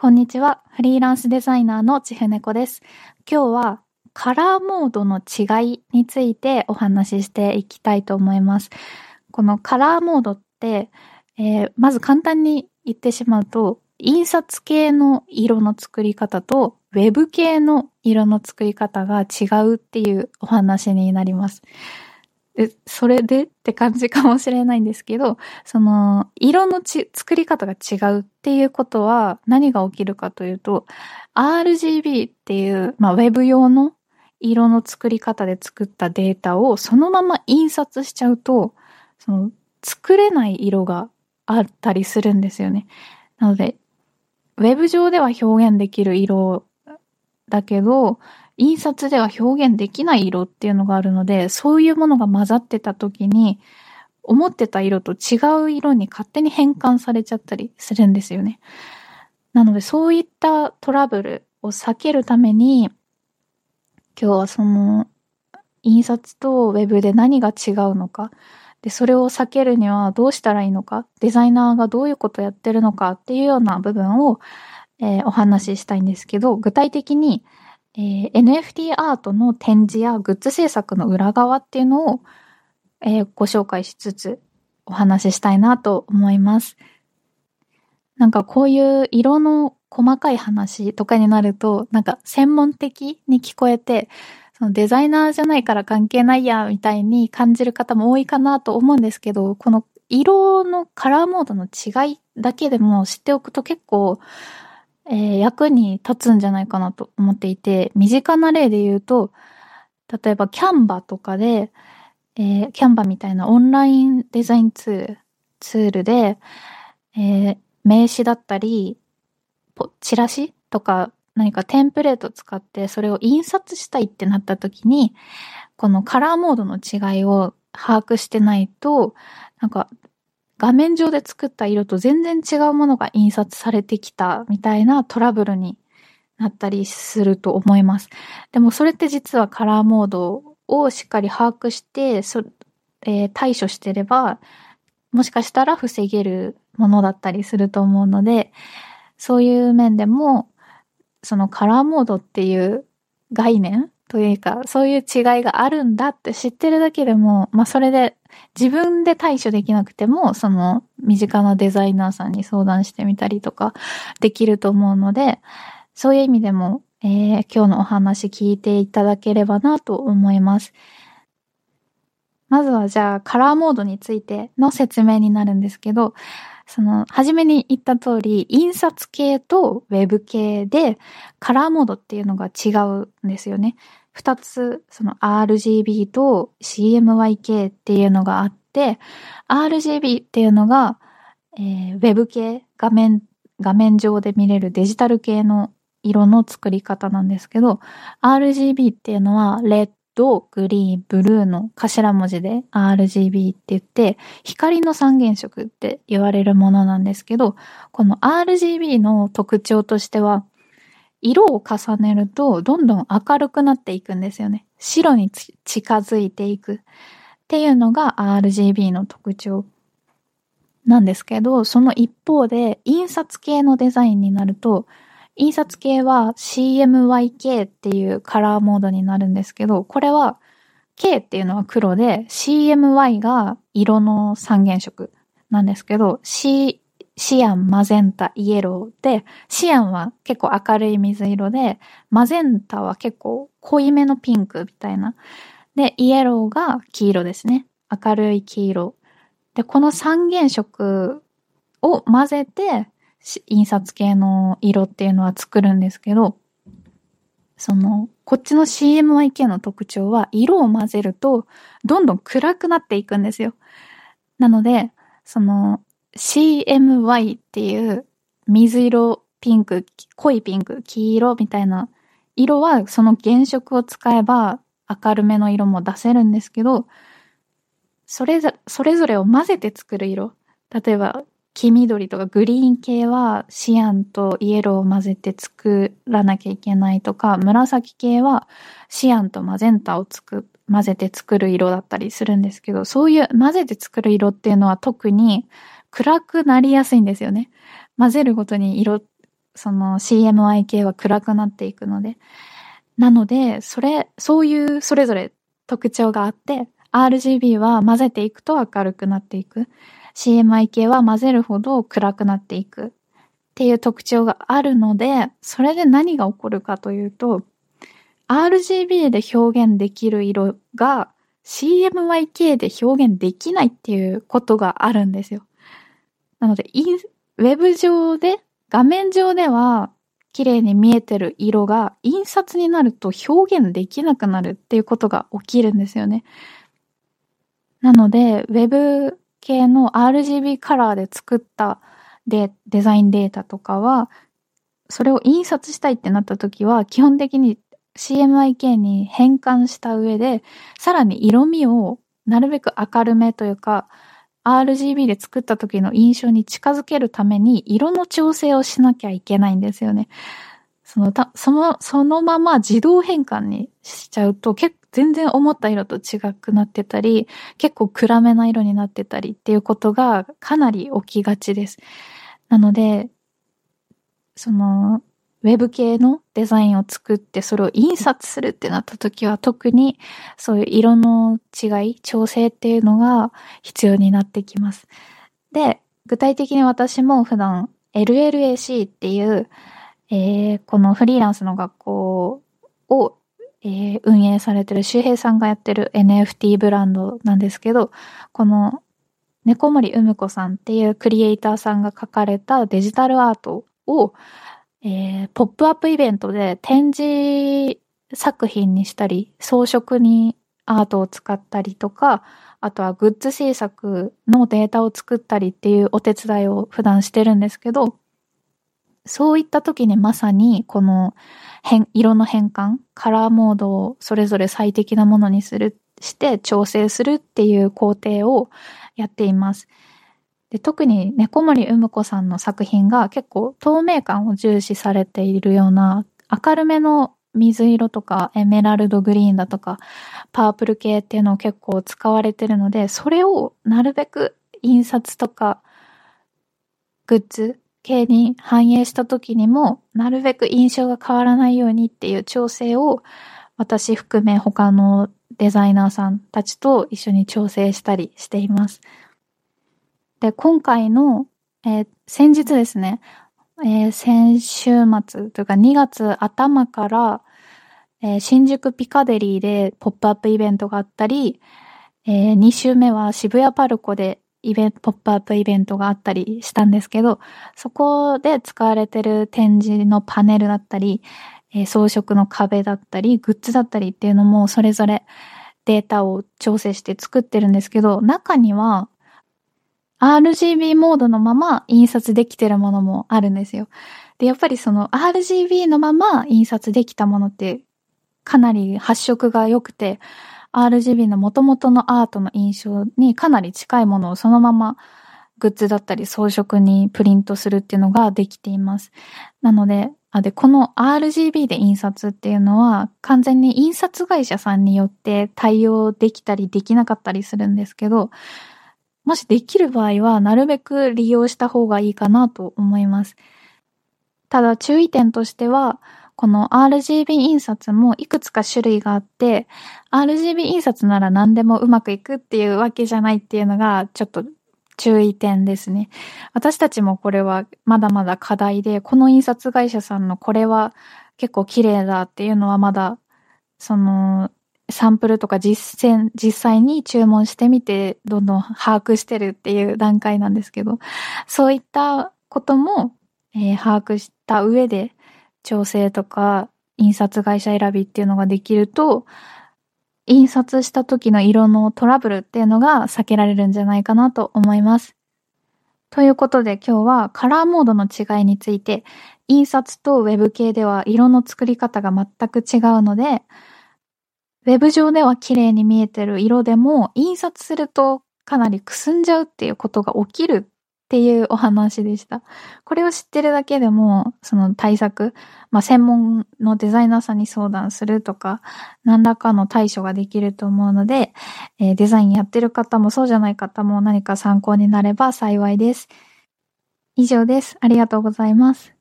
こんにちは。フリーランスデザイナーのちふねこです。今日はカラーモードの違いについてお話ししていきたいと思います。このカラーモードって、えー、まず簡単に言ってしまうと、印刷系の色の作り方とウェブ系の色の作り方が違うっていうお話になります。で、それでって感じかもしれないんですけど、その、色のち、作り方が違うっていうことは何が起きるかというと、RGB っていう、まあ、ウェブ用の色の作り方で作ったデータをそのまま印刷しちゃうと、その、作れない色があったりするんですよね。なので、ウェブ上では表現できる色だけど、印刷では表現できない色っていうのがあるので、そういうものが混ざってた時に、思ってた色と違う色に勝手に変換されちゃったりするんですよね。なので、そういったトラブルを避けるために、今日はその、印刷とウェブで何が違うのか、で、それを避けるにはどうしたらいいのか、デザイナーがどういうことやってるのかっていうような部分を、えー、お話ししたいんですけど、具体的に、えー、NFT アートの展示やグッズ制作の裏側っていうのを、えー、ご紹介しつつお話ししたいなと思います。なんかこういう色の細かい話とかになると、なんか専門的に聞こえて、そのデザイナーじゃないから関係ないや、みたいに感じる方も多いかなと思うんですけど、この色のカラーモードの違いだけでも知っておくと結構えー、役に立つんじゃないかなと思っていて、身近な例で言うと、例えばキャンバとかで、えー、キャンバみたいなオンラインデザインツール、ツールで、えー、名刺だったり、チラシとか何かテンプレート使ってそれを印刷したいってなった時に、このカラーモードの違いを把握してないと、なんか画面上で作った色と全然違うものが印刷されてきたみたいなトラブルになったりすると思います。でもそれって実はカラーモードをしっかり把握してそ、えー、対処してれば、もしかしたら防げるものだったりすると思うので、そういう面でも、そのカラーモードっていう概念というか、そういう違いがあるんだって知ってるだけでも、まあそれで自分で対処できなくても、その身近なデザイナーさんに相談してみたりとかできると思うので、そういう意味でも、えー、今日のお話聞いていただければなと思います。まずはじゃあカラーモードについての説明になるんですけど、その、初めに言った通り、印刷系とウェブ系でカラーモードっていうのが違うんですよね。二つ、その RGB と CMYK っていうのがあって、RGB っていうのが、えー、ウェブ系、画面、画面上で見れるデジタル系の色の作り方なんですけど、RGB っていうのは、レッド、グリーン、ブルーの頭文字で RGB って言って、光の三原色って言われるものなんですけど、この RGB の特徴としては、色を重ねるとどんどん明るくなっていくんですよね。白に近づいていくっていうのが RGB の特徴なんですけど、その一方で印刷系のデザインになると、印刷系は CMYK っていうカラーモードになるんですけど、これは K っていうのは黒で CMY が色の三原色なんですけど、C シアン、マゼンタ、イエローで、シアンは結構明るい水色で、マゼンタは結構濃いめのピンクみたいな。で、イエローが黄色ですね。明るい黄色。で、この三原色を混ぜて、印刷系の色っていうのは作るんですけど、その、こっちの CMYK の特徴は、色を混ぜると、どんどん暗くなっていくんですよ。なので、その、CMY っていう水色、ピンク、濃いピンク、黄色みたいな色はその原色を使えば明るめの色も出せるんですけど、それそれぞれを混ぜて作る色。例えば、黄緑とかグリーン系はシアンとイエローを混ぜて作らなきゃいけないとか、紫系はシアンとマゼンタをつく混ぜて作る色だったりするんですけど、そういう混ぜて作る色っていうのは特に暗くなりやすいんですよね。混ぜるごとに色その CMY 系は暗くなっていくので。なので、それ、そういうそれぞれ特徴があって、RGB は混ぜていくと明るくなっていく。CMI 系は混ぜるほど暗くなっていく。っていう特徴があるので、それで何が起こるかというと、RGB で表現できる色が CMYK で表現できないっていうことがあるんですよ。なので、ウェブ上で、画面上では綺麗に見えてる色が印刷になると表現できなくなるっていうことが起きるんですよね。なので、ウェブ系の RGB カラーで作ったでデザインデータとかは、それを印刷したいってなった時は、基本的に CMYK に変換した上で、さらに色味をなるべく明るめというか、RGB で作った時の印象に近づけるために色の調整をしなきゃいけないんですよね。そのた、その、そのまま自動変換にしちゃうと結構全然思った色と違くなってたり、結構暗めな色になってたりっていうことがかなり起きがちです。なので、その、ウェブ系のデザインを作ってそれを印刷するってなった時は特にそういう色の違い、調整っていうのが必要になってきます。で、具体的に私も普段 LLAC っていう、えー、このフリーランスの学校を、えー、運営されてる周平さんがやってる NFT ブランドなんですけど、この猫森うむこさんっていうクリエイターさんが書かれたデジタルアートを、えー、ポップアップイベントで展示作品にしたり、装飾にアートを使ったりとか、あとはグッズ制作のデータを作ったりっていうお手伝いを普段してるんですけど、そういった時にまさにこの変、色の変換、カラーモードをそれぞれ最適なものにする、して調整するっていう工程をやっています。で特に猫森うむ子さんの作品が結構透明感を重視されているような明るめの水色とかエメラルドグリーンだとかパープル系っていうのを結構使われてるのでそれをなるべく印刷とかグッズ系に反映した時にもなるべく印象が変わらないようにっていう調整を私含め他のデザイナーさんたちと一緒に調整したりしています。で、今回の、えー、先日ですね、えー、先週末というか2月頭から、えー、新宿ピカデリーでポップアップイベントがあったり、えー、2週目は渋谷パルコでイベント、ポップアップイベントがあったりしたんですけど、そこで使われてる展示のパネルだったり、えー、装飾の壁だったり、グッズだったりっていうのもそれぞれデータを調整して作ってるんですけど、中には RGB モードのまま印刷できてるものもあるんですよ。で、やっぱりその RGB のまま印刷できたものってかなり発色が良くて、RGB の元々のアートの印象にかなり近いものをそのままグッズだったり装飾にプリントするっていうのができています。なので、あで、この RGB で印刷っていうのは完全に印刷会社さんによって対応できたりできなかったりするんですけど、もしできる場合はなるべく利用した方がいいかなと思います。ただ注意点としては、この RGB 印刷もいくつか種類があって、RGB 印刷なら何でもうまくいくっていうわけじゃないっていうのがちょっと注意点ですね。私たちもこれはまだまだ課題で、この印刷会社さんのこれは結構綺麗だっていうのはまだ、その、サンプルとか実践、実際に注文してみて、どんどん把握してるっていう段階なんですけど、そういったことも、えー、把握した上で、調整とか印刷会社選びっていうのができると、印刷した時の色のトラブルっていうのが避けられるんじゃないかなと思います。ということで今日はカラーモードの違いについて、印刷とウェブ系では色の作り方が全く違うので、ウェブ上では綺麗に見えてる色でも印刷するとかなりくすんじゃうっていうことが起きるっていうお話でした。これを知ってるだけでも、その対策、まあ、専門のデザイナーさんに相談するとか、何らかの対処ができると思うので、えー、デザインやってる方もそうじゃない方も何か参考になれば幸いです。以上です。ありがとうございます。